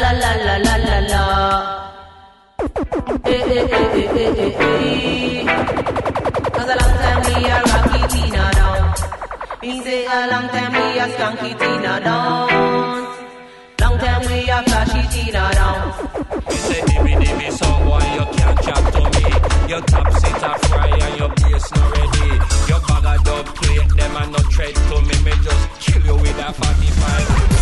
la la la la la la. Eh eh eh eh eh hey, hey. Cause a long time we a Rocky Tina down. Me say a long time we a Skunky Tina down. Long time we a Flashy Tina down. You say dimmy dimmy song, why you can't chat to me? Your top seat are fry and your bass not ready. Your bag of dub plate, them a not tread to me. Me just chill you with a 45.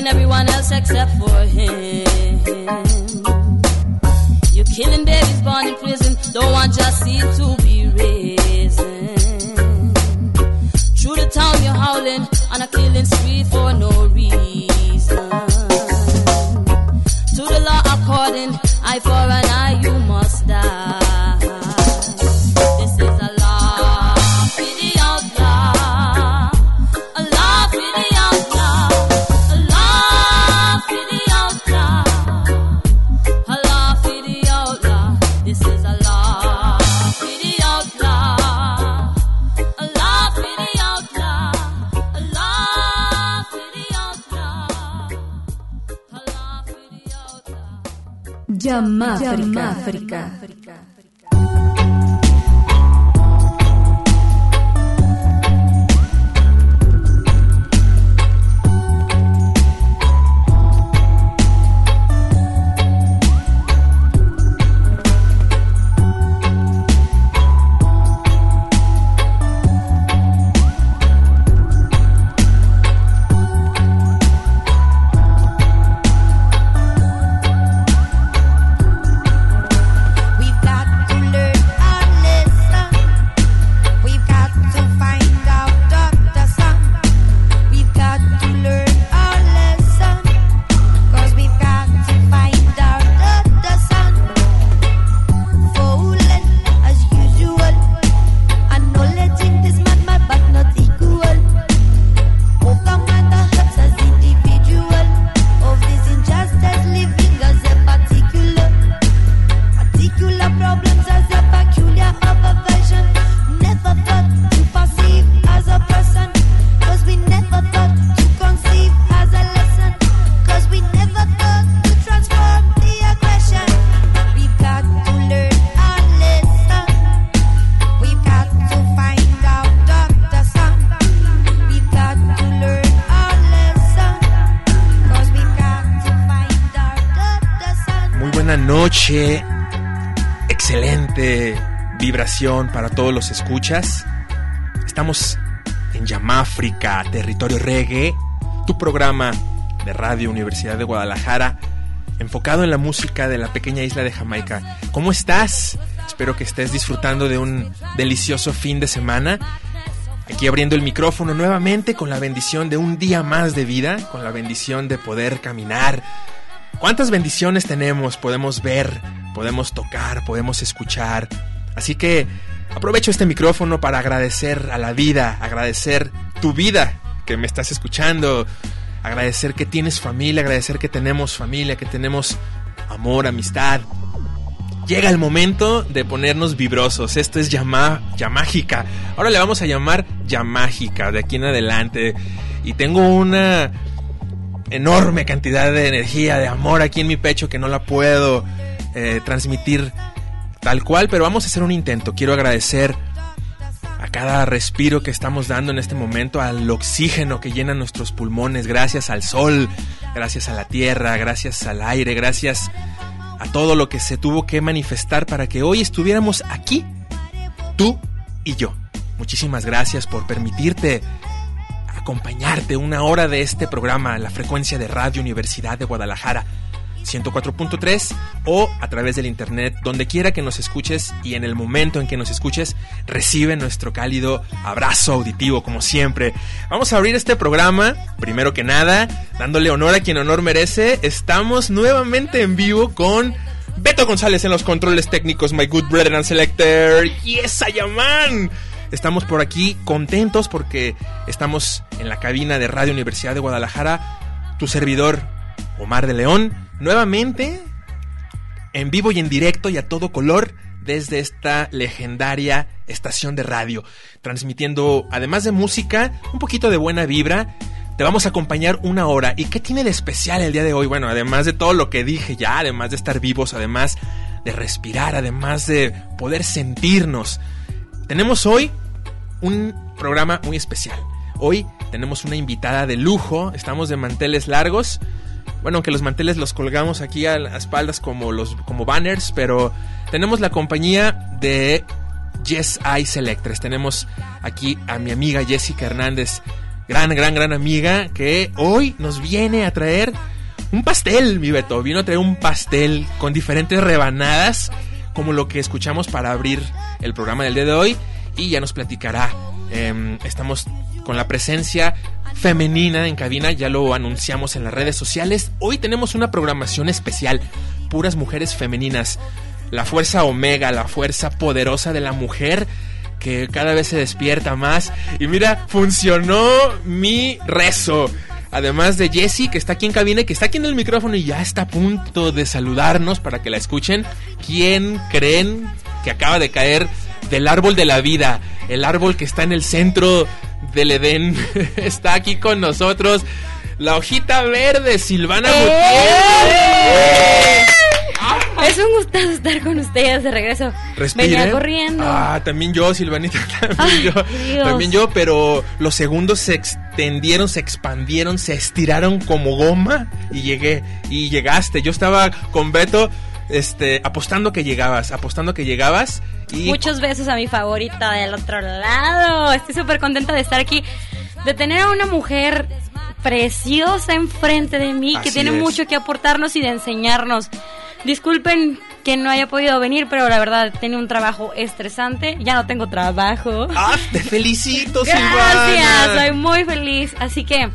and everyone else except for him. Escuchas. Estamos en Yamáfrica, territorio reggae, tu programa de Radio Universidad de Guadalajara, enfocado en la música de la pequeña isla de Jamaica. ¿Cómo estás? Espero que estés disfrutando de un delicioso fin de semana. Aquí abriendo el micrófono nuevamente con la bendición de un día más de vida, con la bendición de poder caminar. ¿Cuántas bendiciones tenemos? Podemos ver, podemos tocar, podemos escuchar. Así que aprovecho este micrófono para agradecer a la vida, agradecer tu vida que me estás escuchando, agradecer que tienes familia, agradecer que tenemos familia, que tenemos amor, amistad. Llega el momento de ponernos vibrosos. Esto es llama, Yamágica. Ahora le vamos a llamar Yamágica de aquí en adelante. Y tengo una enorme cantidad de energía, de amor aquí en mi pecho que no la puedo eh, transmitir tal cual, pero vamos a hacer un intento. Quiero agradecer a cada respiro que estamos dando en este momento, al oxígeno que llena nuestros pulmones, gracias al sol, gracias a la tierra, gracias al aire, gracias a todo lo que se tuvo que manifestar para que hoy estuviéramos aquí, tú y yo. Muchísimas gracias por permitirte acompañarte una hora de este programa, la frecuencia de Radio Universidad de Guadalajara. 104.3 o a través del internet, donde quiera que nos escuches y en el momento en que nos escuches, recibe nuestro cálido abrazo auditivo, como siempre. Vamos a abrir este programa, primero que nada, dándole honor a quien honor merece. Estamos nuevamente en vivo con Beto González en los controles técnicos, my good brother and selector. Yes, Ayaman. Estamos por aquí contentos porque estamos en la cabina de Radio Universidad de Guadalajara. Tu servidor, Omar de León, nuevamente en vivo y en directo y a todo color desde esta legendaria estación de radio, transmitiendo, además de música, un poquito de buena vibra. Te vamos a acompañar una hora. ¿Y qué tiene de especial el día de hoy? Bueno, además de todo lo que dije ya, además de estar vivos, además de respirar, además de poder sentirnos. Tenemos hoy un programa muy especial. Hoy tenemos una invitada de lujo, estamos de manteles largos. Bueno, aunque los manteles los colgamos aquí a las espaldas como los como banners, pero tenemos la compañía de Yes I Selectres. Tenemos aquí a mi amiga Jessica Hernández, gran, gran, gran amiga, que hoy nos viene a traer un pastel, mi Beto. Vino a traer un pastel con diferentes rebanadas, como lo que escuchamos para abrir el programa del día de hoy. Y ya nos platicará. Eh, estamos con la presencia femenina en cabina, ya lo anunciamos en las redes sociales. Hoy tenemos una programación especial, puras mujeres femeninas. La fuerza omega, la fuerza poderosa de la mujer que cada vez se despierta más. Y mira, funcionó mi rezo. Además de Jessie, que está aquí en cabina que está aquí en el micrófono y ya está a punto de saludarnos para que la escuchen. ¿Quién creen que acaba de caer del árbol de la vida? El árbol que está en el centro del Edén. está aquí con nosotros la hojita verde, Silvana ¡Eh! Es un gustazo estar con ustedes de regreso. Respiren. Venía corriendo. Ah, también yo, Silvanita, también Ay, yo. Dios. También yo, pero los segundos se extendieron, se expandieron, se estiraron como goma y llegué. Y llegaste. Yo estaba con Beto, este, apostando que llegabas, apostando que llegabas. Y Muchos besos a mi favorita del otro lado. Estoy súper contenta de estar aquí, de tener a una mujer preciosa enfrente de mí, que tiene es. mucho que aportarnos y de enseñarnos. Disculpen que no haya podido venir, pero la verdad tenía un trabajo estresante. Ya no tengo trabajo. ¡Ah, te felicito, Gracias, Silvana! soy muy feliz. Así que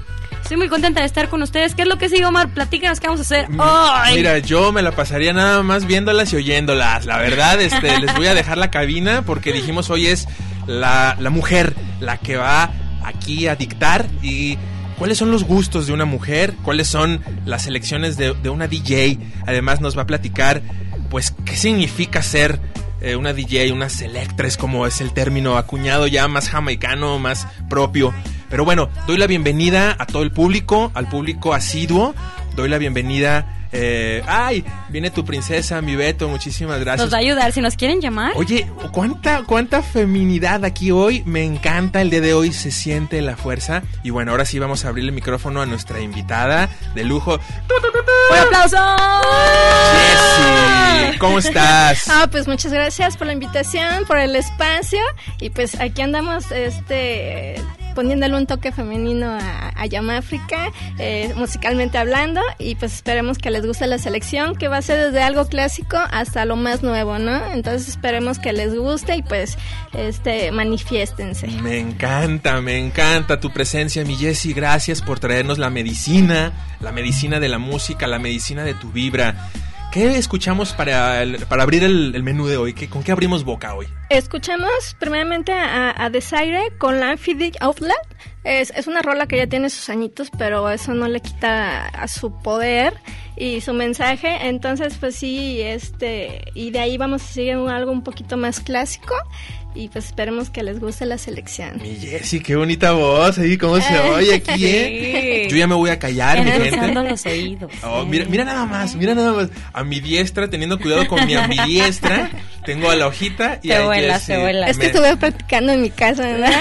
estoy muy contenta de estar con ustedes. ¿Qué es lo que sigue, Omar? Platícanos qué vamos a hacer hoy. Mira, yo me la pasaría nada más viéndolas y oyéndolas. La verdad, este, les voy a dejar la cabina porque dijimos hoy es la, la mujer la que va aquí a dictar y cuáles son los gustos de una mujer, cuáles son las elecciones de, de una DJ. Además nos va a platicar, pues, qué significa ser eh, una DJ, una selectres, como es el término acuñado ya más jamaicano, más propio. Pero bueno, doy la bienvenida a todo el público, al público asiduo. Doy la bienvenida Eh, ay, viene tu princesa, mi Beto, muchísimas gracias. Nos va a ayudar si nos quieren llamar. Oye, ¿cuánta, cuánta feminidad aquí hoy. Me encanta el día de hoy, se siente la fuerza. Y bueno, ahora sí vamos a abrir el micrófono a nuestra invitada de lujo. ¡Un aplauso! Jessie, ¿cómo estás? Ah, pues muchas gracias por la invitación, por el espacio y pues aquí andamos este poniéndole un toque femenino a, a Yamáfrica, eh, musicalmente hablando, y pues esperemos que les guste la selección, que va a ser desde algo clásico hasta lo más nuevo, ¿no? Entonces esperemos que les guste y pues este manifiéstense. Me encanta, me encanta tu presencia, mi Jessie. Gracias por traernos la medicina, la medicina de la música, la medicina de tu vibra. ¿Qué escuchamos para, el- para abrir el, menú de hoy? ¿Qué, ¿Con qué abrimos boca hoy? Escuchamos primeramente a, Desire con la Amphibic Outlet. Es, es una rola que ya tiene sus añitos, pero eso no le quita a su poder y su mensaje. Entonces, pues sí, este, y de ahí vamos a seguir algo un poquito más clásico y pues esperemos que les guste la selección. Mi Jessie, qué bonita voz ahí, cómo se oye aquí, ¿eh? Sí. Yo ya me voy a callar, mi gente. los oídos. Oh, mira, mira nada más, mira nada más. A mi diestra, teniendo cuidado con mi ambidiestra, tengo a la hojita y Te a vuelas, Jessie. te vuelas. Es que Me- estuve practicando en mi casa, ¿verdad?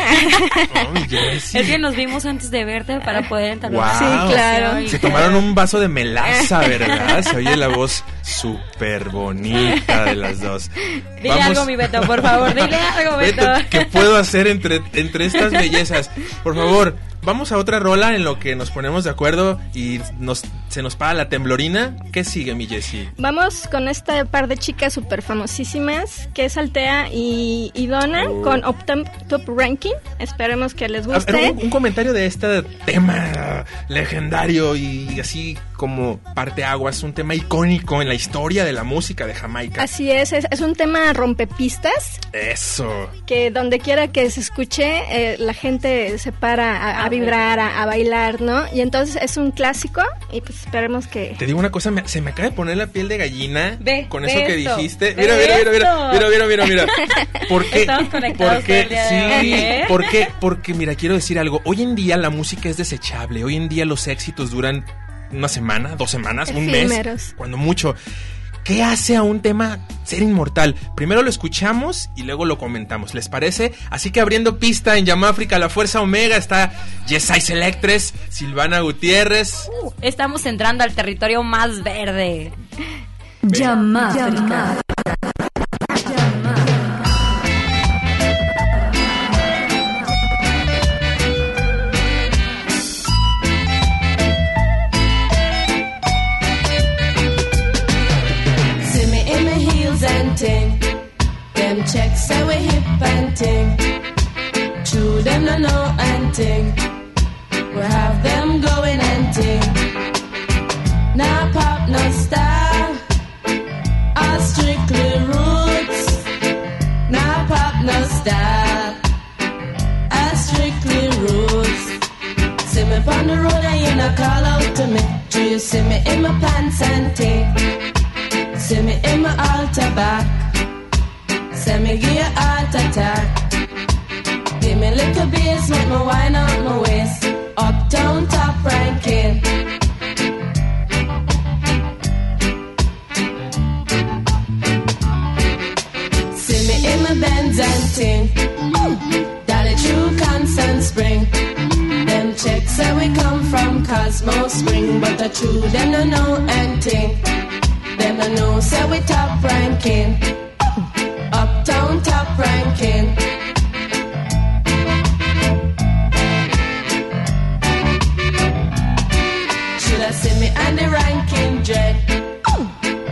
Oh, mi Jessie. Es que nos vimos antes de verte para poder. Wow. Sí, claro. Se tomaron un vaso de melaza, ¿verdad? Se oye la voz súper bonita de las dos. Dile Vamos- algo, mi Beto, por favor, dile algo, Beto. Beto, ¿qué puedo hacer entre, entre estas bellezas? Por favor, vamos a otra rola en lo que nos ponemos de acuerdo y nos, se nos para la temblorina. ¿Qué sigue, mi Jessie? Vamos con este par de chicas súper famosísimas, que es Altea y, y Donna, Oh. con Optum Top Ranking. Esperemos que les A guste. un, un comentario de este tema legendario y así como parteaguas, un tema icónico en la historia de la música de Jamaica. Así es, es, es un tema rompepistas, Eso. que donde quiera que se escuche, eh, la gente se para a, a A vibrar, a, a bailar, ¿no? Y entonces es un clásico y pues esperemos que... Te digo una cosa, me- se me acaba de poner la piel de gallina Ve, con ve eso que dijiste. Mira, mira, mira, mira, mira, mira, mira, mira. ¿Por qué? Sí, ¿eh? ¿por qué? Porque mira, quiero decir algo. Hoy en día la música es desechable. Hoy en día los éxitos duran una semana, dos semanas, un mes, cuando mucho. ¿Qué hace a un tema ser inmortal? Primero lo escuchamos y luego lo comentamos, ¿les parece? Así que abriendo pista en Yamáfrica, la Fuerza Omega está Yesai Selectres, Silvana Gutiérrez. Estamos entrando al territorio más verde. Yamáfrica. Them checks say we hip and ting. True, them no know and ting. We have them going and ting. Now pop no style. All strictly roots. Now pop no style. All strictly roots. See me on the road and you not call out to me. Do you see me in my pants and ting? See me in my altar back. Send me give you heart attack. Give me little bass, make me wine out my waist. Uptown top ranking. See me in my Benz and ting. Dolly true constant spring. Them checks say we come from Cosmo Spring, but the true them no know anything. Them no know say we top ranking. Uptown top ranking. Should I see me and the ranking dread?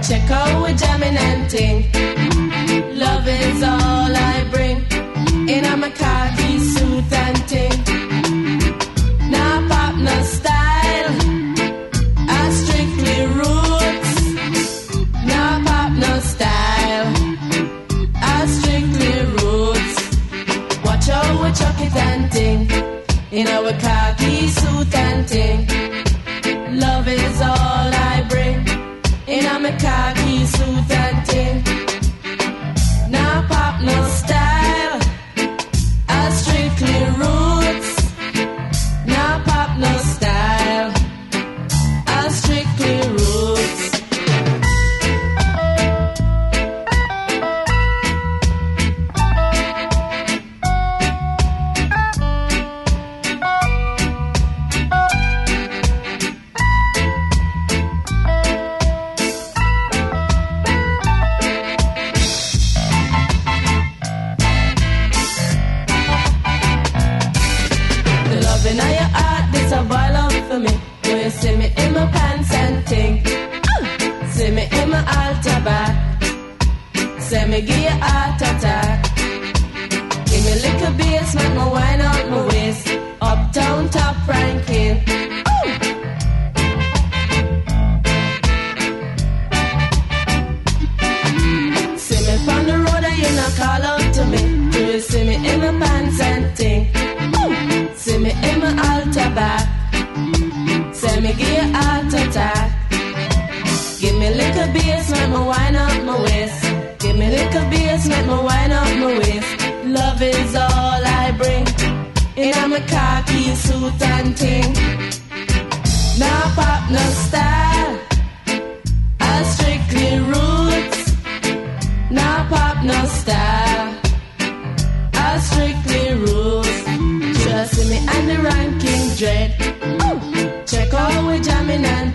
Check out we jamming and ting. Love is all I bring. In a khaki suit and ting. In our khaki suit and ting. Love is all I bring. In a my khaki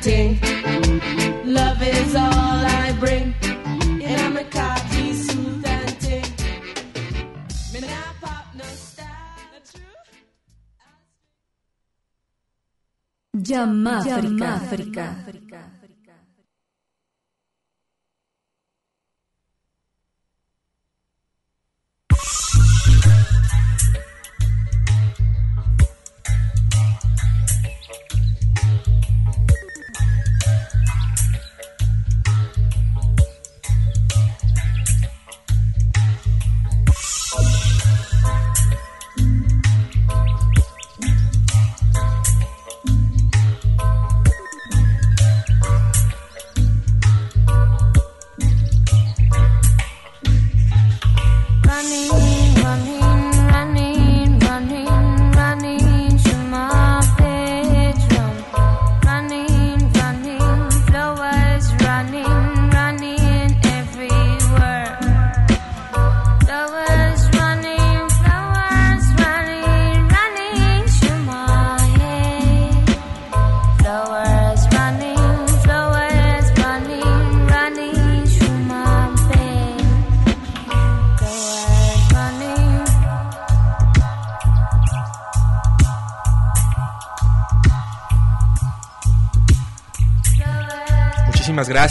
jamming and ting. Love is all I bring. In a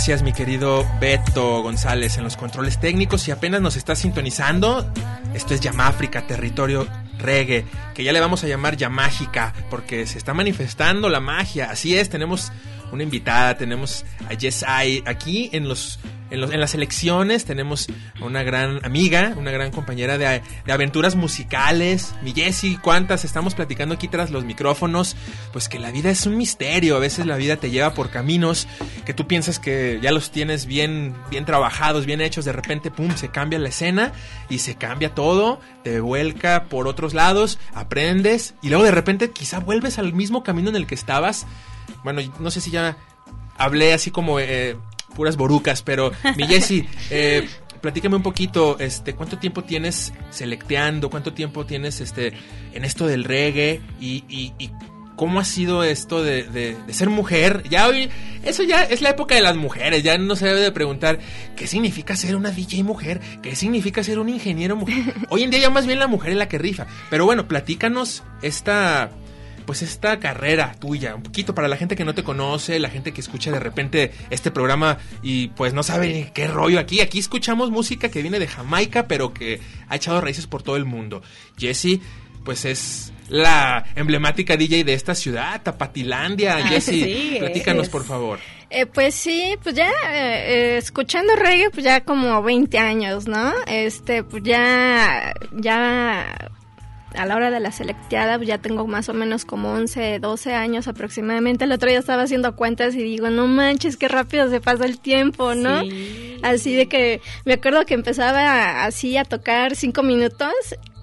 gracias, mi querido Beto González, en los controles técnicos. Si apenas nos está sintonizando, esto es Yamáfrica, territorio reggae, que ya le vamos a llamar Yamágica, porque se está manifestando la magia. Así es, tenemos una invitada, tenemos a Ai aquí en los, en las elecciones, tenemos una gran amiga, una gran compañera de, de aventuras musicales. Mi Jessie, cuántas estamos platicando aquí tras los micrófonos, pues que la vida es un misterio, a veces la vida te lleva por caminos que tú piensas que ya los tienes bien bien trabajados, bien hechos, de repente pum, se cambia la escena y se cambia todo, te vuelca por otros lados, aprendes y luego de repente quizá vuelves al mismo camino en el que estabas. Bueno, no sé si ya hablé así como eh, puras borucas, pero mi Jessy, eh, platícame un poquito, este, ¿cuánto tiempo tienes selecteando? ¿Cuánto tiempo tienes este, en esto del reggae? Y, cómo ha sido esto de, de- de ser mujer? Ya hoy, eso ya es la época de las mujeres, ya no se debe de preguntar qué significa ser una DJ mujer, qué significa ser un ingeniero mujer. Hoy en día ya más bien la mujer es la que rifa. Pero bueno, platícanos esta pues esta carrera tuya, un poquito para la gente que no te conoce, la gente que escucha de repente este programa y pues no sabe qué rollo aquí. Aquí escuchamos música que viene de Jamaica, pero que ha echado raíces por todo el mundo. Jessie, pues es la emblemática DJ de esta ciudad, Tapatilandia. Ah, Jessie, sí, platícanos es. por favor. Eh, pues sí, pues ya eh, eh, escuchando reggae, pues ya como 20 años, ¿no? Este, pues ya, ya a la hora de la selecteada, pues ya tengo más o menos como 11, 12 años aproximadamente. El otro día estaba haciendo cuentas y digo, no manches, qué rápido se pasa el tiempo, ¿no? Así de que me acuerdo que empezaba así a tocar 5 minutos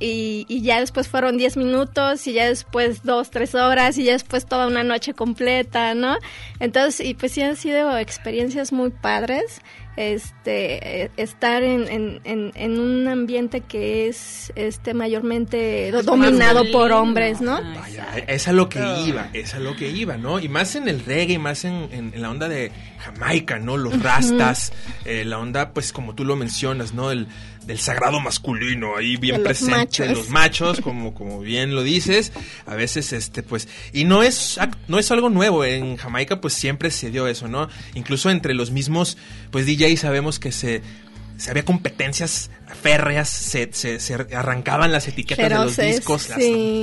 y, y ya después fueron 10 minutos y ya después 2, 3 horas y ya después toda una noche completa, ¿no? Entonces, y pues sí han sido experiencias muy padres este eh, estar en, en, en, en un ambiente que es este mayormente do- dominado por hombres, ¿no? Vaya, es a lo que iba, es a lo que iba, ¿no? Y más en el reggae, más en, en- en la onda de Jamaica, ¿no? Los rastas, eh, la onda, pues como tú lo mencionas, ¿no? El, del sagrado masculino ahí bien De los presente, machos. los machos, como, como bien lo dices. A veces, este, pues, y no es, no es algo nuevo. En Jamaica, pues siempre se dio eso, ¿no? Incluso entre los mismos, pues, DJs sabemos que se, se había competencias férreas, se, se, se arrancaban las etiquetas de los discos, las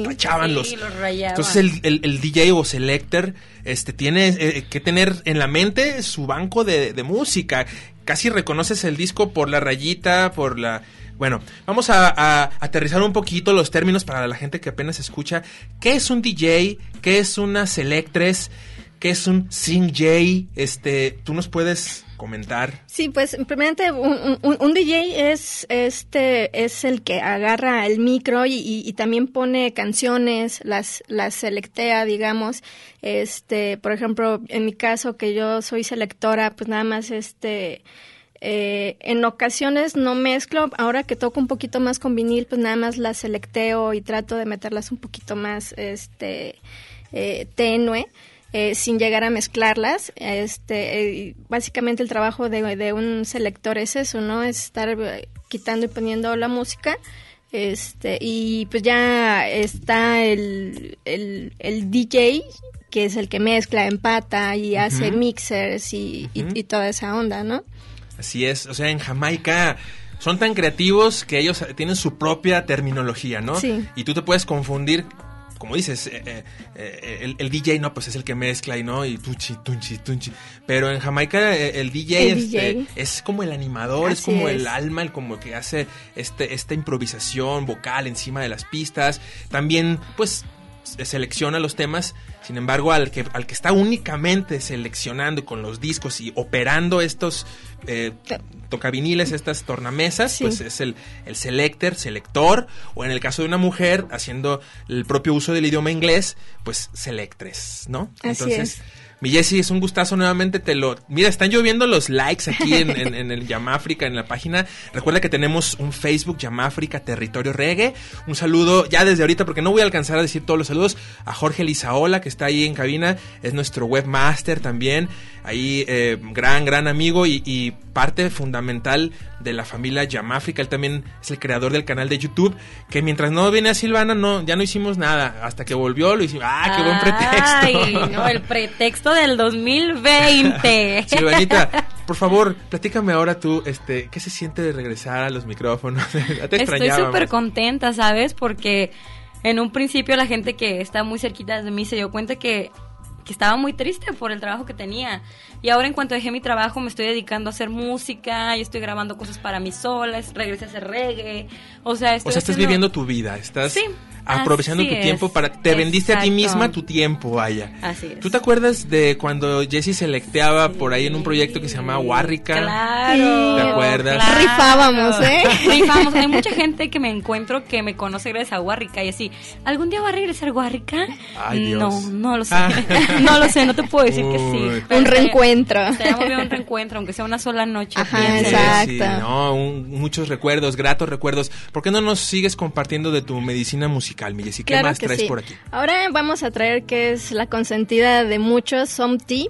tachaban Sí, los, los rayaban. entonces el, el- el DJ o selector este, tiene eh, que tener en la mente su banco de, de música. Casi reconoces el disco por la rayita, por la... Bueno, vamos a, a aterrizar un poquito los términos para la gente que apenas escucha. ¿Qué es un DJ? ¿Qué es una selectress? ¿Qué es un sing J? Este, ¿Tú nos puedes comentar? Sí, pues primeramente un, un- DJ es este es el que agarra el micro y también pone canciones, las las selectea, digamos. Este, por ejemplo, en mi caso que yo soy selectora, pues nada más este eh, en ocasiones no mezclo, ahora que toco un poquito más con vinil, pues nada más las selecteo y trato de meterlas un poquito más este eh, tenue. Eh, sin llegar a mezclarlas. Este, eh, básicamente el trabajo de, de un selector es eso, ¿no? Es estar eh, quitando y poniendo la música. Este, y pues ya está el, el, el DJ, que es el que mezcla, empata y hace mixers y, y- y toda esa onda, ¿no? Así es, o sea, en Jamaica son tan creativos que ellos tienen su propia terminología, ¿no? Sí. Y tú te puedes confundir, como dices, eh, eh, eh, el, el DJ no, pues es el que mezcla y no, y tunchi, tunchi, tunchi. Pero en Jamaica el DJ, El es, DJ. es como el animador, es como es. el alma, el como que hace este, esta improvisación vocal encima de las pistas. También, pues, selecciona los temas. Sin embargo, al que, al que está únicamente seleccionando con los discos y operando estos eh, tocaviniles, estas tornamesas, Sí. pues es el, el selector, selector, o en el caso de una mujer, haciendo el propio uso del idioma inglés, pues selectres, ¿no? Así Entonces, es. Mi Jessy, es un gustazo nuevamente, te lo... Mira, están lloviendo los likes aquí en, en, en el Yamáfrica, en la página. Recuerda que tenemos un Facebook, Yamáfrica Territorio Reggae. Un saludo ya desde ahorita, porque no voy a alcanzar a decir todos los saludos, a Jorge Lizaola, que está ahí en cabina, es nuestro webmaster también, ahí eh, gran, gran amigo y, y parte fundamental de la familia Yamáfrica. Él también es el creador del canal de YouTube, que mientras no viene a Silvana, no, ya no hicimos nada. Hasta que volvió, lo hicimos. ¡Ah, qué buen pretexto! Ay, no, el pretexto del 2020. Silvanita, por favor, platícame ahora tú, este, ¿qué se siente de regresar a los micrófonos? Te Estoy súper contenta, ¿sabes? Porque en un principio la gente que está muy cerquita de mí se dio cuenta que, que estaba muy triste por el trabajo que tenía. Y ahora en cuanto dejé mi trabajo me estoy dedicando a hacer música, y estoy grabando cosas para mí sola, regresé a hacer reggae. O sea, estoy O sea, estás viviendo tu vida, estás Sí, aprovechando así tu tiempo para... Te vendiste a ti misma tu tiempo, vaya. Así es. ¿Tú te acuerdas de cuando Jesse selecteaba por ahí en un proyecto que se llamaba Warrica? Claro. ¿Te acuerdas? claro. Rifábamos, ¿eh? Rifábamos. Hay mucha gente que me encuentro que me conoce gracias a Warrica y así. ¿Algún día va a regresar Warrica? Ay, Dios. No, no lo sé. Ah. no lo sé, no te puedo decir que sí. pero Un reencuentro. Estaría bien un reencuentro, aunque sea una sola noche. Ajá, exacto. Sí, no, un- muchos recuerdos, gratos recuerdos. ¿Por qué no nos sigues compartiendo de tu medicina musical, mi Jessy? ¿Qué Claro más que traes sí. por aquí? Ahora vamos a traer que es la consentida de muchos, Some Tea,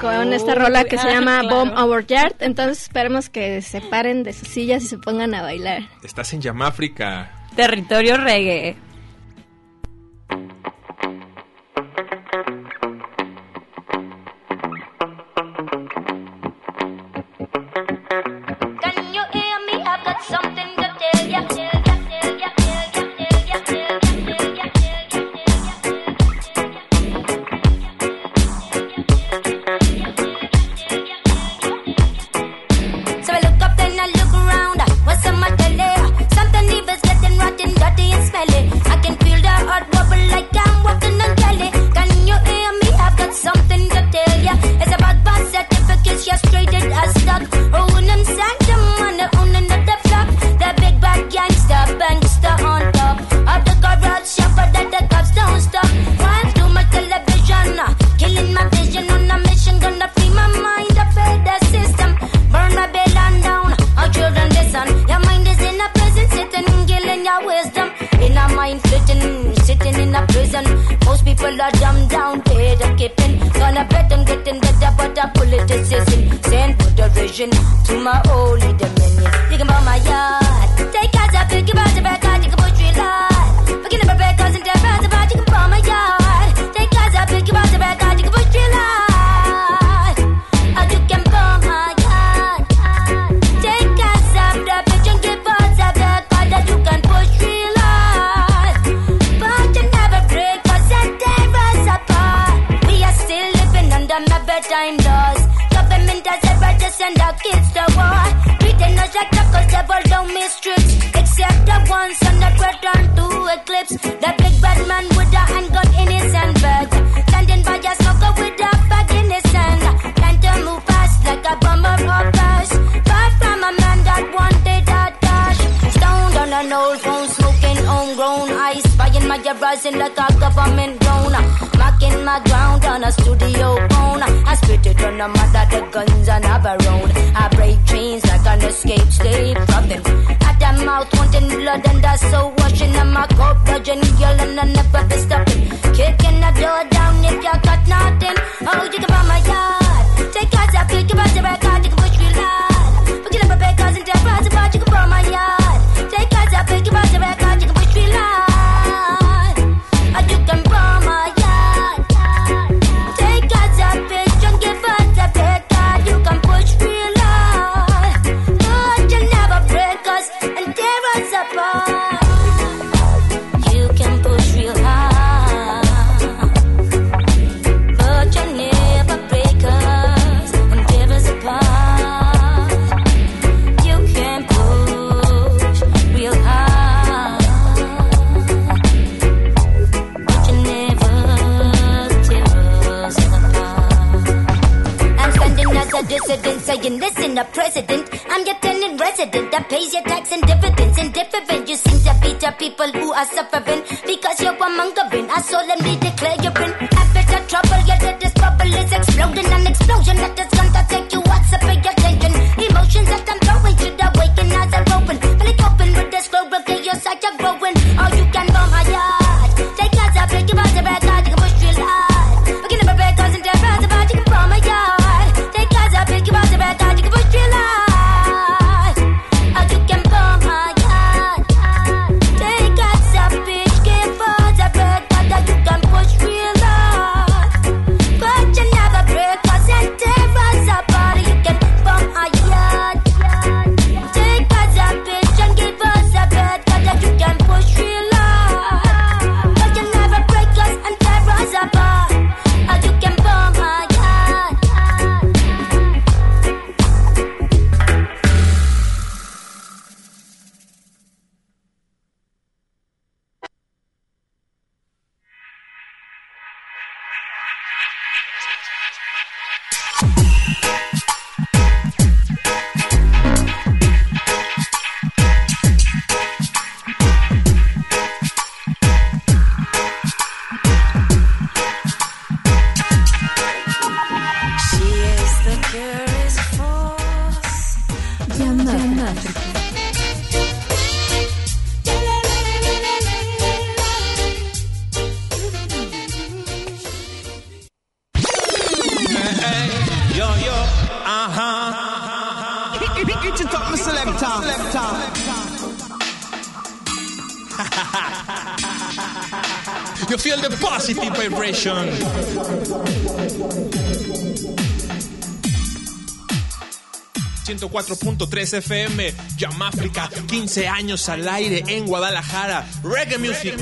con esta rola que se llama claro. Bomb Our Yard. Entonces esperemos que se paren de sus sillas y se pongan a bailar. Estás en Yamáfrica. Territorio reggae. people who are suffering 104.3 FM, Yamáfrica, 15 años al aire en Guadalajara. Reggae Music.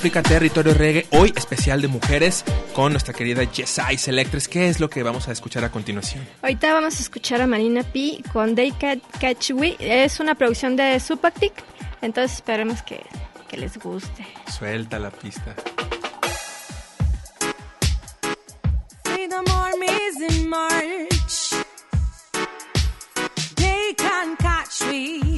África, territorio reggae, hoy especial de mujeres con nuestra querida Jessai Selectres. ¿Qué es lo que vamos a escuchar a continuación? Ahorita vamos a escuchar a Marina P con They Can Catch We. Es una producción de Supactic, entonces esperemos que, que les guste. Suelta la pista. In march. They can catch me.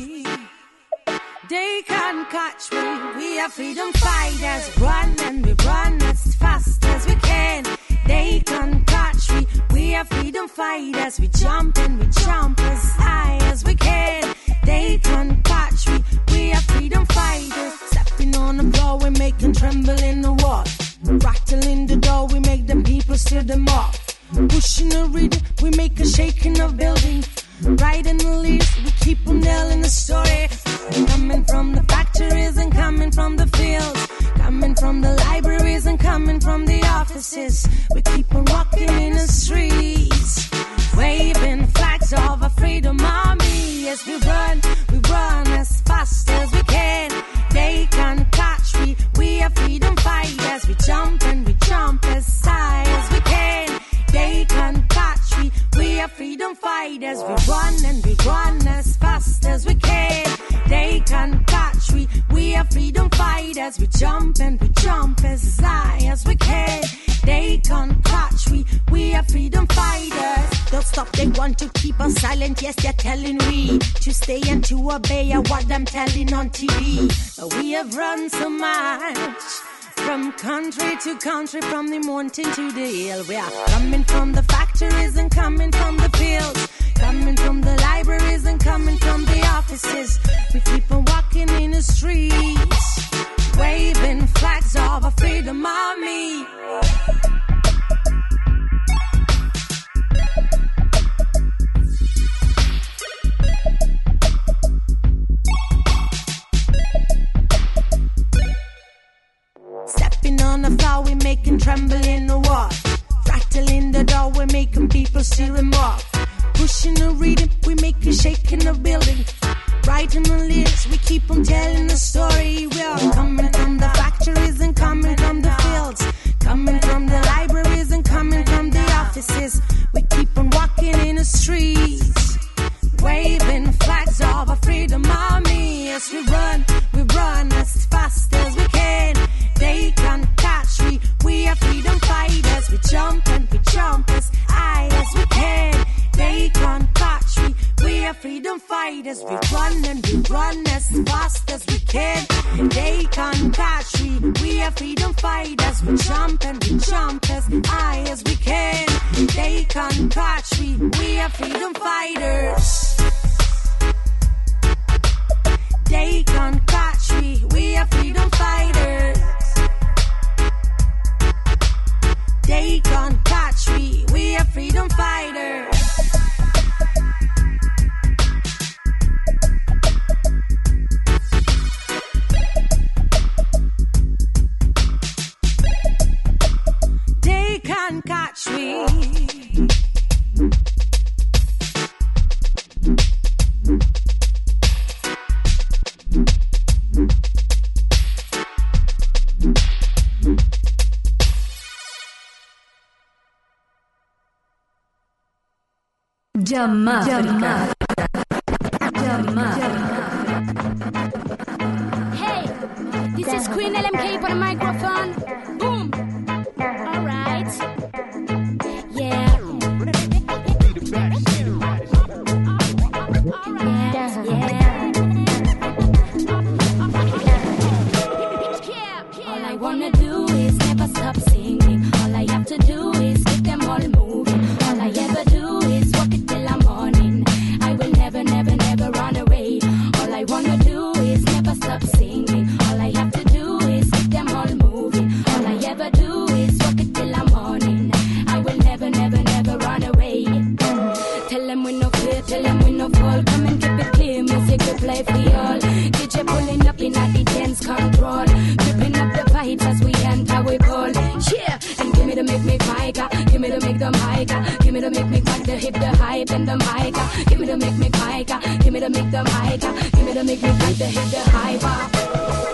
They can't catch me. We are freedom fighters. Run and we run as fast as we can. They can't catch me. We are freedom fighters. We jump and we jump as high as we can. They can't catch me. We are freedom fighters. Stepping on the floor, we make them tremble in the wall. Rattling the door, we make them people steal them off. Pushing a reader, we make a shaking of building. Riding the leaves, we keep on telling the story. Coming from the factories and coming from the fields. Coming from the libraries and coming from the offices. We keep on walking in the streets. Waving flags of a freedom army. Yes, we run fighters. We jump and we jump as high as we can. They can't catch me. We are freedom fighters. Don't stop. They want to keep us silent. Yes, they're telling we to stay and to obey what I'm telling on TV. But we have run so much. From country to country, from the mountain to the hill, we are coming from the factories and coming from the fields, coming from the libraries and coming from the offices. We keep on walking in the streets, waving flags of our freedom mommy. Stepping on the floor, we're making trembling the wall. Rattling the door, we're making people stealing more. Pushing the reading, we're making shaking the building Writing the lyrics, we keep 'em telling the story. We are coming from the factories and coming from the fields. Coming from the libraries and coming from the offices. We keep on walking in the streets. Waving flags of our freedom army. Yes, we run, we run as fast as we freedom fighters. We run and we run as fast as we can. They can't catch me. We are freedom fighters. We jump and we jump as high as we can. They can't catch me. We are freedom fighters. They can't catch me. We are freedom fighters. They can't catch me. We are freedom fighters. Jamaica. Hey, this is Queen LMK for the microphone. Music we play for y'all. DJ pulling up in the dance control. Gripping up the vibes as we enter, we call. Yeah, and give me the make me fire, give me the make the mic. Ah. Give me the make me crack the hip, the hype and the mic. Ah. Give me the make me mic. Ah. Give me the make the mic. Give me the make me crack the hip, the hype.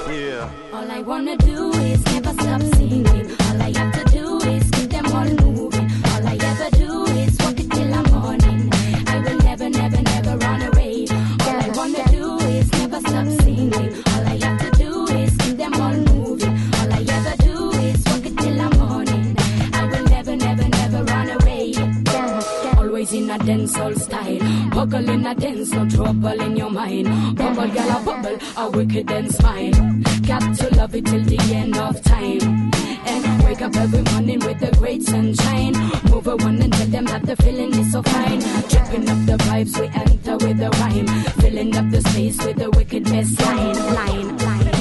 Yeah. All I wanna do is never stop singing. Dancehall style. Buckle in a dance, no trouble in your mind. Bubble, gal, a bubble, a wicked and smile. Got to love it till the end of time. And wake up every morning with the great sunshine. Move around and tell them that the feeling is so fine. Tripping up the vibes, we enter with a rhyme. Filling up the space with the wicked best. Line, line, line.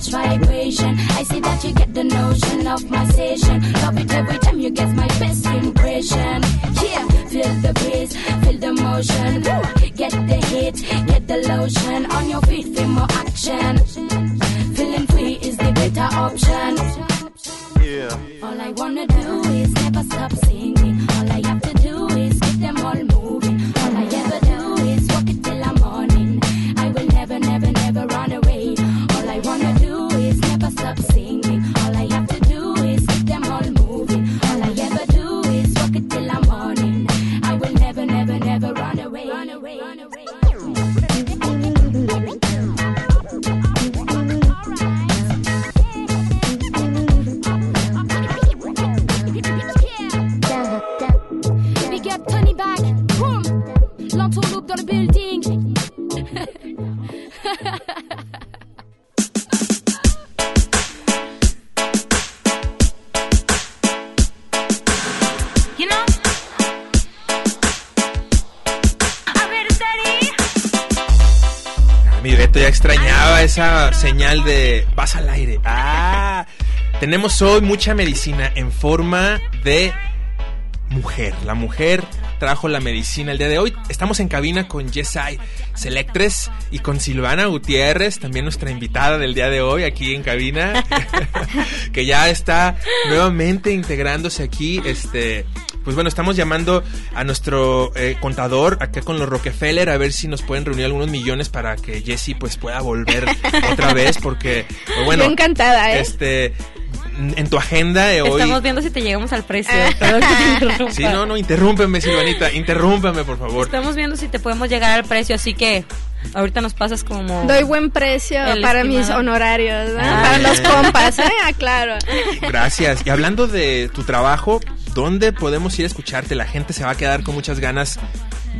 So much vibration. I see that you get the notion of my station. Love it every time you get my best impression. Yeah, feel the breeze, feel the motion. Woo! Get the heat, get the lotion on your feet, feel more action. Feeling free is the better option. Yeah. All I wanna do is never stop tenemos hoy mucha medicina en forma de mujer. La mujer trajo la medicina el día de hoy. Estamos en cabina con Yesai Selectres y con Silvana Gutiérrez, también nuestra invitada del día de hoy aquí en cabina, que ya está nuevamente integrándose aquí. Este, pues bueno, estamos llamando a nuestro eh, contador acá con los Rockefeller a ver si nos pueden reunir algunos millones para que Jessie pues pueda volver otra vez porque pues, bueno, Yo encantada, ¿eh? este en tu agenda de hoy Estamos viendo si te llegamos al precio. Interrumpa. Sí, no, no, interrúmpeme, Silvanita, interrúmpeme, por favor. Estamos viendo si te podemos llegar al precio, así que ahorita nos pasas como... Doy buen precio para estimado. mis honorarios, ¿no? Ah, para los compas, ¿eh? Ah, claro. Gracias. Y hablando de tu trabajo, ¿dónde podemos ir a escucharte? La gente se va a quedar con muchas ganas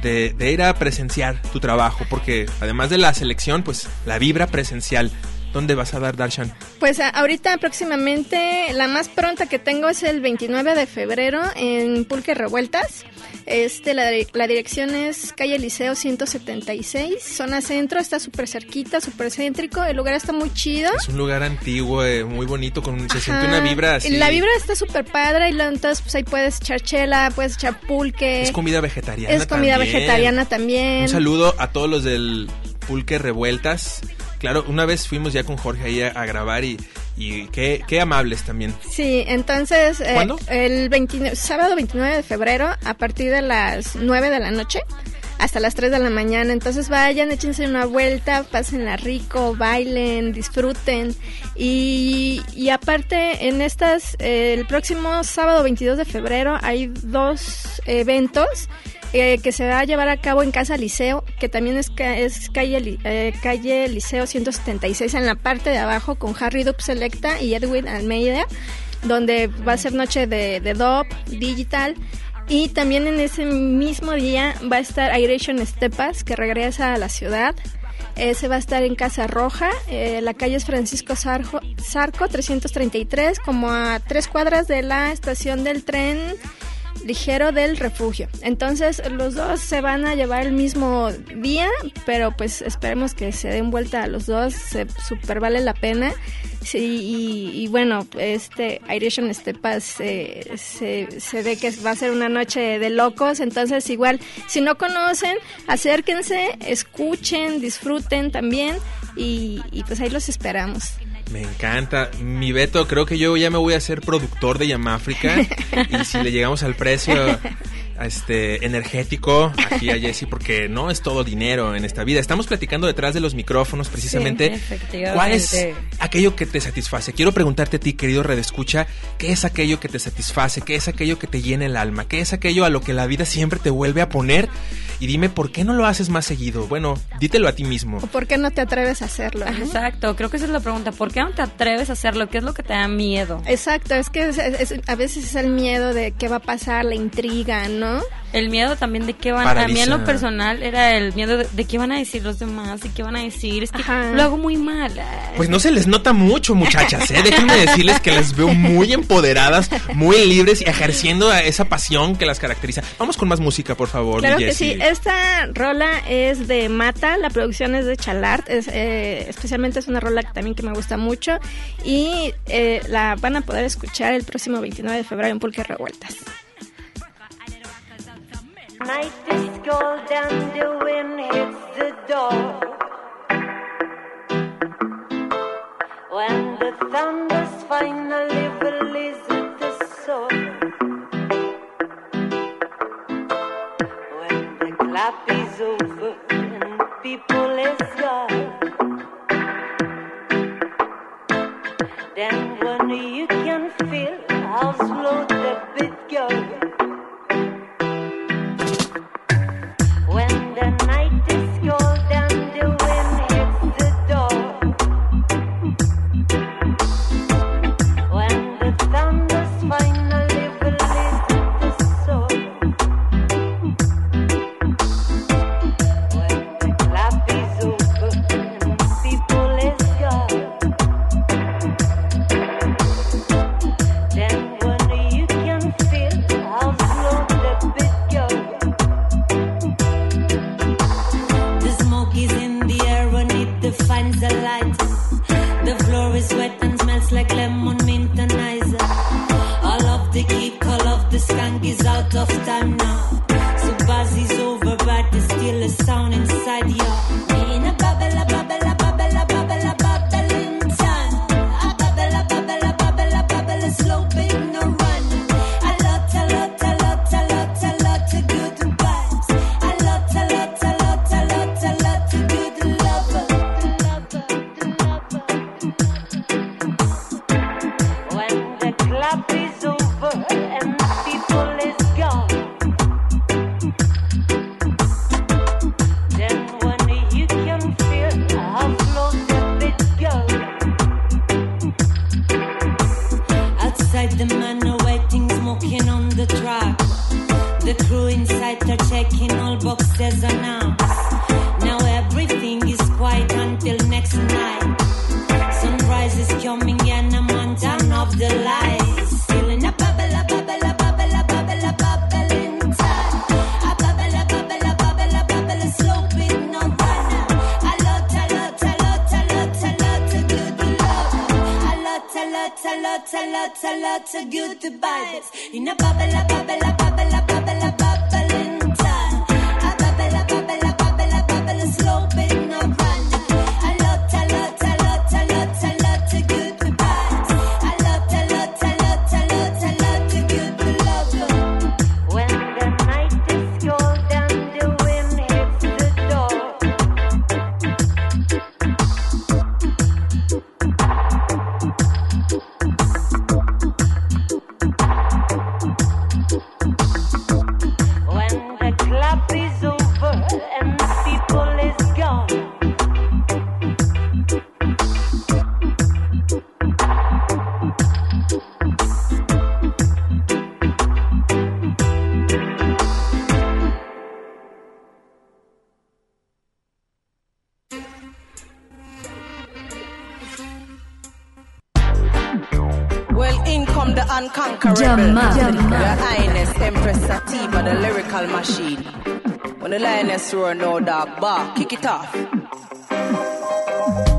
de, de ir a presenciar tu trabajo, porque además de la selección, pues la vibra presencial. ¿Dónde vas a dar Darshan? Pues ahorita próximamente la más pronta que tengo es el 29 de febrero en Pulque Revueltas. Este, la, la dirección es calle Liceo 176, zona centro, está súper cerquita, súper céntrico, el lugar está muy chido. Es un lugar antiguo, eh, muy bonito, con se siente una vibra así. La vibra está súper padre y entonces pues ahí puedes echar chela, puedes echar pulque. Es comida vegetariana. Es comida también. vegetariana también. Un saludo a todos los del Pulque Revueltas. Claro, una vez fuimos ya con Jorge ahí a, a grabar y, y qué, qué amables también. Sí, entonces eh, el 29 sábado 29 de febrero a partir de las 9 de la noche hasta las 3 de la mañana. Entonces vayan, échense una vuelta, pásenla rico, bailen, disfruten. Y, y aparte, en estas, eh, el próximo sábado 22 de febrero hay dos eventos. eh, que se va a llevar a cabo en Casa Liceo, que también es, ca- es calle, eh, calle Liceo 176 en la parte de abajo con Harry Dub Selecta y Edwin Almeida, donde va a ser noche de, de dub, digital. Y también en ese mismo día va a estar Airation Estepas, que regresa a la ciudad. Ese va a estar en Casa Roja, eh, la calle es Francisco Zarco 333, como a tres cuadras de la estación del tren ligero del refugio. Entonces los dos se van a llevar el mismo día, pero pues esperemos que se den vuelta a los dos, se super vale la pena. Sí, y, y bueno, este Irish on Stepas se, se, se ve que va a ser una noche de locos, entonces igual, si no conocen, acérquense, escuchen, disfruten también y, y pues ahí los esperamos. Me encanta. Mi Beto, creo que yo ya me voy a hacer productor de Yamáfrica. y si le llegamos al precio este energético aquí a Jesse, porque no es todo dinero en esta vida. Estamos platicando detrás de los micrófonos precisamente. Sí. ¿Cuál es aquello que te satisface? Quiero preguntarte a ti, querido redescucha, ¿qué es aquello que te satisface? ¿Qué es aquello que te llena el alma? ¿Qué es aquello a lo que la vida siempre te vuelve a poner? Y dime, ¿por qué no lo haces más seguido? Bueno, dítelo a ti mismo. ¿O por qué no te atreves a hacerlo? no? Exacto, creo que esa es la pregunta. ¿Por qué no te atreves a hacerlo? ¿Qué es lo que te da miedo? Exacto, es que es- es- a veces es el miedo de qué va a pasar, la intriga, ¿no? El miedo también de qué van a mí en lo personal era el miedo de, de qué van a decir los demás y qué van a decir. Es que lo hago muy mal. Pues no se les nota mucho, muchachas, ¿eh? Déjenme decirles que las veo muy empoderadas, muy libres y ejerciendo esa pasión que las caracteriza. Vamos con más música, por favor, Claro que sí, esta rola es de Mata, la producción es de Chalart, es, eh, especialmente es una rola que también que me gusta mucho y eh, la van a poder escuchar el próximo 29 de febrero en Pulque Revueltas. Night is cold and the wind hits the door. When the thunders finally visit the soul. When the clap is over and people is gone. Then when you roar, no dog bark, kick it off.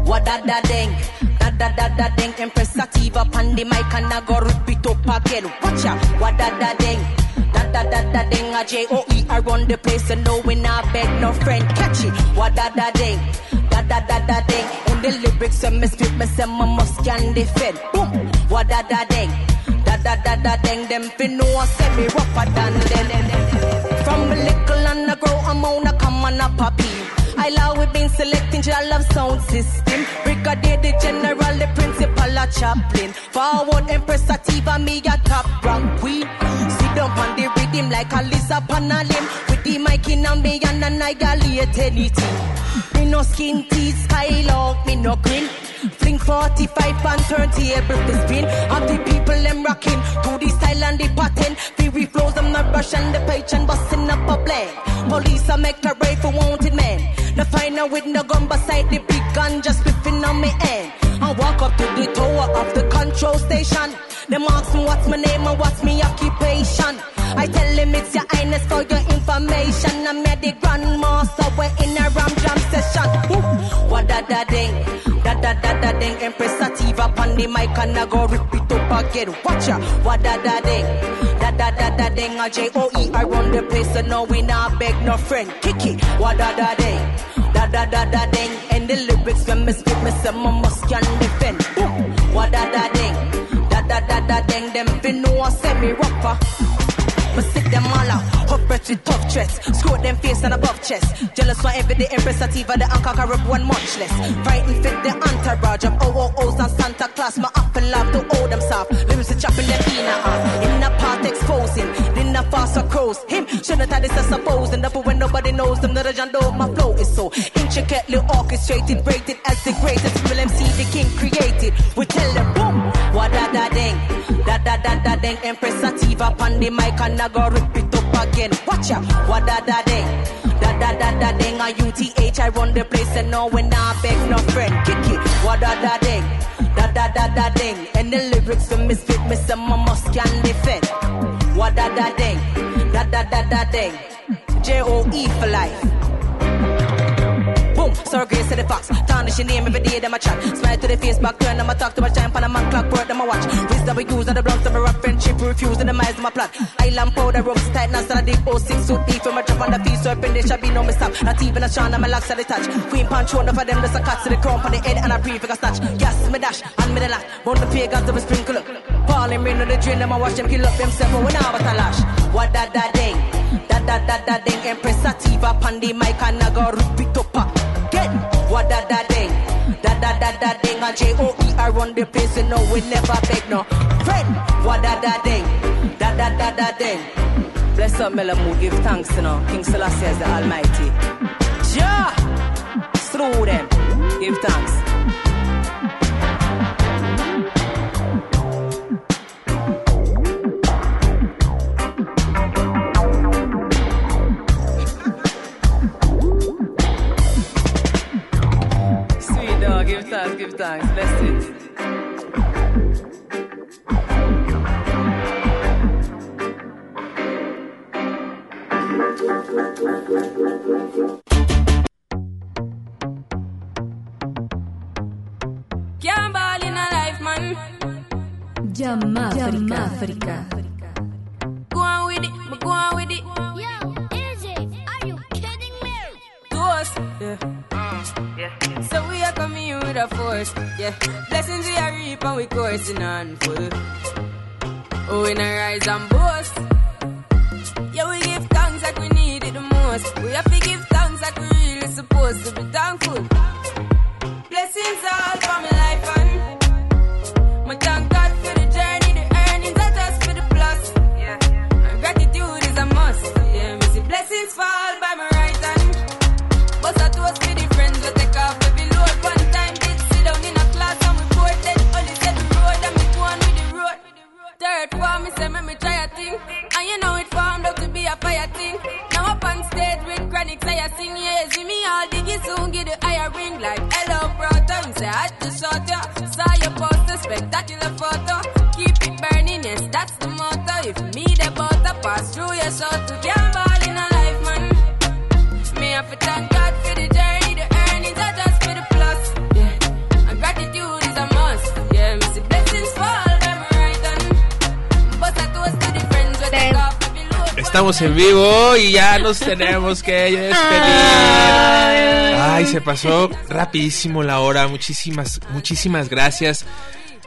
What that da ding, that da da da ding, Empress Sativa on the mic and I go rip it up again. Watch out, what da da ding. Da da da da ding, a J O E I run the place and no we not beg no friend. Catch it, what da da ding. Da da da da ding. And the lyrics and me spit me say my must can defend. Boom, what da da ding. Da da da da ding. Them fin know I say me rougher than them. From a little I love we been selecting your love sound system. Brigadier the general, the principal, a chaplain. Forward Empress me a top rank queen. Sit down on the rhythm like a Lisa Panalim. With the mic in a me and I annihilate anything. Me no skin teeth, skylock, me no grin. Fling 45 and turntable to spin. Of the people them rocking to the style and the pattern. Fury flows, I'm not rushing the page and busting up a blend. Police I make a raid for wanted men. The final with no gun beside the big gun just whipping on me end. I walk up to the tower of the control station. Them ask me what's my name and what's my occupation. I tell them it's your highness for your information. I'm at the grandmaster, we're in a ram jam session. What da da ding, da da da da ding. Empress Sativa on the mic and I go rip it up again. Watch ya, what da da ding, da da da da ding. A J O E I run the place, so no we not beg no friend. Kick it, what da da ding, da da da da ding. And the lyrics when me spit, me say my must can defend. What da da ding, da da da da ding. Them fin know I say me Me sick them all out. Hot breath with tough chest. Screw them face and above chest. Jealous for every day, Empress Sativa, the anchor up one much less. Frightened fit the entourage of OOOs and Santa Claus. My up and love to hold them soft. Lyrics to chopping in a half. In the part exposing. Then the faster crows. Him shouldn't have this as supposing. Therefore when the mic and I go rip it up again. Watch out. What da da ding. Da da da da ding. A UTH I run the place and no when I beg no friend. Kick it. What da da ding. Da da da da ding. And the lyrics for misfit me my must can defend. What da da ding. Da da da da ding. J O E for life. Boom, sorry, grace to the fox. Tarnish your name every day, them a chat. Smile to the face, back turn, them a talk to my giant, pan a man clock, word, them a watch. Wisdom we use, and the and the minds of my plot. Island powder, ropes tight, now a deep, oh, six suit deep, from a drop on the feet, serpent, there shall be no mistake. Not even a shine, and my locks at the touch. Queen punch, one of them, there's a cut to the crown, on the head, and a prefix, a snatch. Yes, me dash, and me the last. One the pagans of a sprinkle up. Falling rain on the drain, them a watch them kill up themselves, but when I was a lash. What da da ding, da da da da ding, Empress Sativa, Pandi, Mike, and I go rip it up. Get what da da ding, da da da da ding. A J O E I run the place, you know we never beg no friend. What da da ding, da da da da ding. Bless up, Melamu, give thanks, you know. King Selassie is the Almighty. Ja, through them, give thanks. down. Let's do it. Jam África. Jam África. Estamos en vivo y ya nos tenemos que despedir. Ay, se pasó rapidísimo la hora. Muchísimas, muchísimas gracias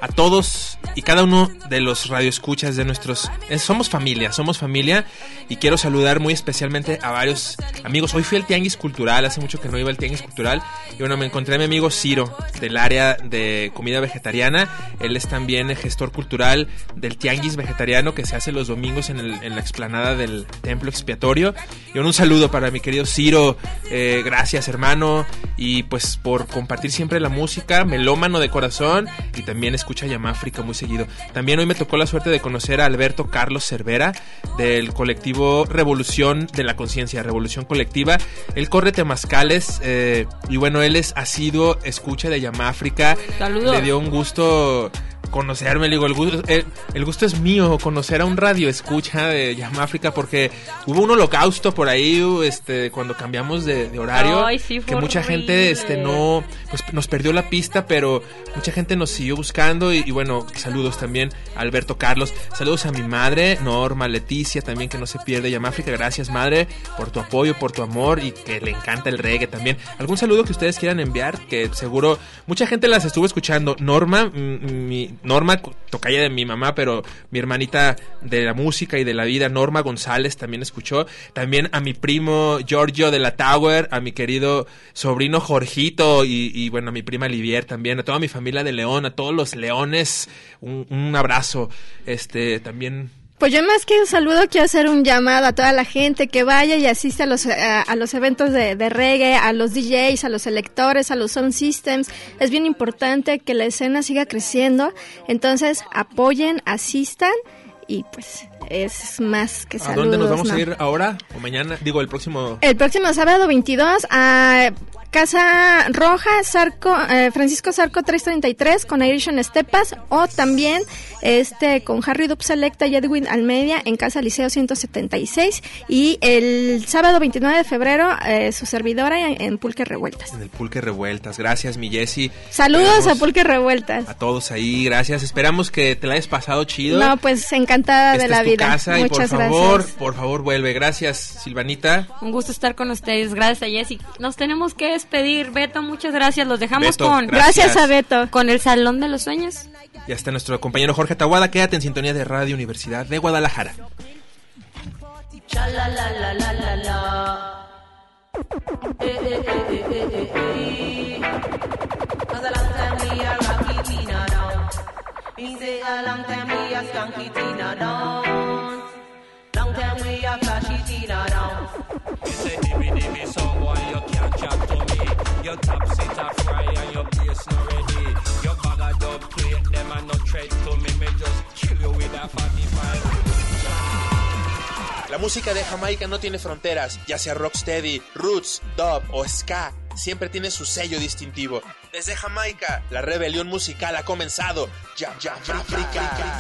a todos y cada uno de los radioescuchas de nuestros... eh, somos familia, somos familia y quiero saludar muy especialmente a varios amigos. Hoy fui al Tianguis Cultural, hace mucho que no iba al Tianguis Cultural y bueno, me encontré a mi amigo Ciro del área de comida vegetariana. Él es también el gestor cultural del Tianguis Vegetariano que se hace los domingos en, el- en la explanada del Templo Expiatorio. Y bueno, un saludo para mi querido Ciro, eh, gracias hermano y pues por compartir siempre la música, melómano de corazón y también escucha Yamáfrica muy seguido. También hoy me tocó la suerte de conocer a Alberto Carlos Cervera del colectivo Revolución de la Conciencia, Revolución Colectiva. Él corre temazcales eh, y bueno, él es asiduo escucha de Yamáfrica. Saludos. Le dio un gusto conocerme, le digo, el gusto, el, el gusto es mío, conocer a un radio escucha de Yamáfrica porque hubo un holocausto por ahí, este, cuando cambiamos de, de horario, Ay, sí, que mucha horrible. gente, este, no, pues nos perdió la pista, pero mucha gente nos siguió buscando y, y bueno, saludos también a Alberto Carlos, saludos a mi madre, Norma, Leticia, también que no se pierde Yamáfrica, gracias madre por tu apoyo, por tu amor y que le encanta el reggae también. ¿Algún saludo que ustedes quieran enviar? Que seguro mucha gente las estuvo escuchando. Norma, mm, mi Norma, tocaya de mi mamá, pero mi hermanita de la música y de la vida, Norma González, también escuchó. También a mi primo Giorgio de la Tower, a mi querido sobrino Jorgito y, y, bueno, a mi prima Livier también, a toda mi familia de León, a todos los leones, un, un abrazo. Este, también Pues yo más que un saludo quiero hacer un llamado a toda la gente que vaya y asiste a los, a, a los eventos de, de reggae, a los DJs, a los selectores, a los sound systems. Es bien importante que la escena siga creciendo. Entonces apoyen, asistan y pues es más que ¿A saludos. dónde nos vamos ¿no? a ir ahora o mañana? Digo, el próximo... El próximo sábado 22 a Casa Roja, Zarco, eh, Francisco Zarco 333 con Irish and Estepas o también este con Harry Dub Selecta y Edwin Almedia en Casa Liceo 176 y el sábado 29 de febrero eh, su servidora en, en Pulque Revueltas. En el Pulque Revueltas. Gracias, mi Jessy. Saludos a Pulque Revueltas. a todos ahí. Gracias. Esperamos que te la hayas pasado chido. No, pues encantada de la es tu vida. casa y por Muchas favor, gracias. por favor, vuelve. Gracias, Silvanita. Un gusto estar con ustedes. Gracias a Jessy. Nos tenemos que despedir. Beto, muchas gracias. Los dejamos Beto, con. gracias. Gracias a Beto. Con el Salón de los Sueños. Y hasta nuestro compañero Jorge Tawada. Quédate en sintonía de Radio Universidad de Guadalajara. Say a long time we a Tina. Long time we a flashy Tina say dimmy dimmy boy Your top sit a fry and your bass not ready Your bag of dub plate them a no tread to me Me just kill you with a 45 La música de Jamaica no tiene fronteras, ya sea rocksteady, roots, dub o ska, siempre tiene su sello distintivo. Desde Jamaica, la rebelión musical ha comenzado. Ya, ya, África.